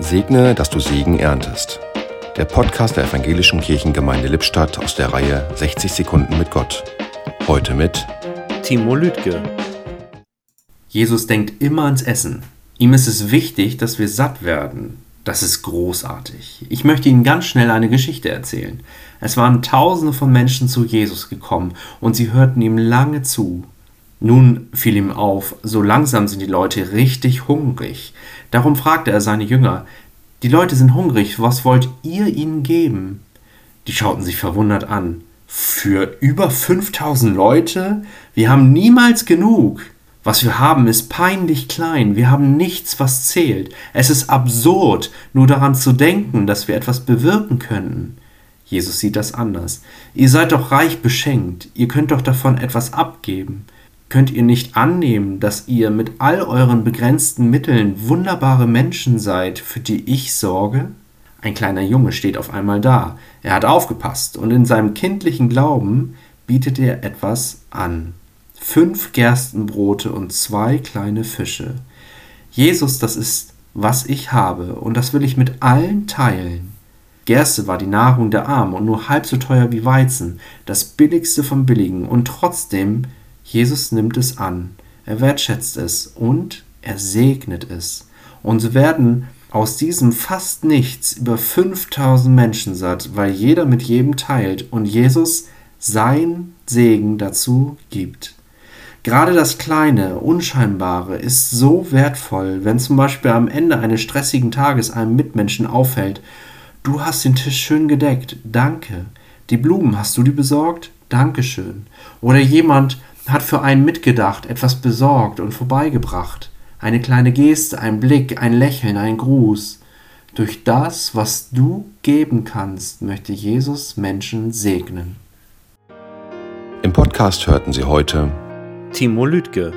Segne, dass du Segen erntest. Der Podcast der Evangelischen Kirchengemeinde Lippstadt aus der Reihe 60 Sekunden mit Gott. Heute mit Timo Lüdke. Jesus denkt immer ans Essen. Ihm ist es wichtig, dass wir satt werden. Das ist großartig. Ich möchte Ihnen ganz schnell eine Geschichte erzählen. Es waren Tausende von Menschen zu Jesus gekommen und sie hörten ihm lange zu. Nun fiel ihm auf, so langsam sind die Leute richtig hungrig. Darum fragte er seine Jünger, die Leute sind hungrig, was wollt ihr ihnen geben? Die schauten sich verwundert an. Für über 5000 Leute? Wir haben niemals genug. Was wir haben, ist peinlich klein. Wir haben nichts, was zählt. Es ist absurd, nur daran zu denken, dass wir etwas bewirken könnten. Jesus sieht das anders. Ihr seid doch reich beschenkt. Ihr könnt doch davon etwas abgeben. Könnt ihr nicht annehmen, dass ihr mit all euren begrenzten Mitteln wunderbare Menschen seid, für die ich sorge? Ein kleiner Junge steht auf einmal da. Er hat aufgepasst und in seinem kindlichen Glauben bietet er etwas an. Fünf Gerstenbrote und zwei kleine Fische. Jesus, das ist, was ich habe, und das will ich mit allen teilen. Gerste war die Nahrung der Armen und nur halb so teuer wie Weizen, das billigste vom Billigen, und trotzdem Jesus nimmt es an, er wertschätzt es und er segnet es. Und so werden aus diesem fast nichts über 5000 Menschen satt, weil jeder mit jedem teilt und Jesus sein Segen dazu gibt. Gerade das Kleine, Unscheinbare ist so wertvoll, wenn zum Beispiel am Ende eines stressigen Tages einem Mitmenschen auffällt, du hast den Tisch schön gedeckt, danke. Die Blumen, hast du die besorgt? Dankeschön. Oder jemand hat für einen mitgedacht, etwas besorgt und vorbeigebracht. Eine kleine Geste, ein Blick, ein Lächeln, ein Gruß. Durch das, was du geben kannst, möchte Jesus Menschen segnen. Im Podcast hörten Sie heute Timo Lüdke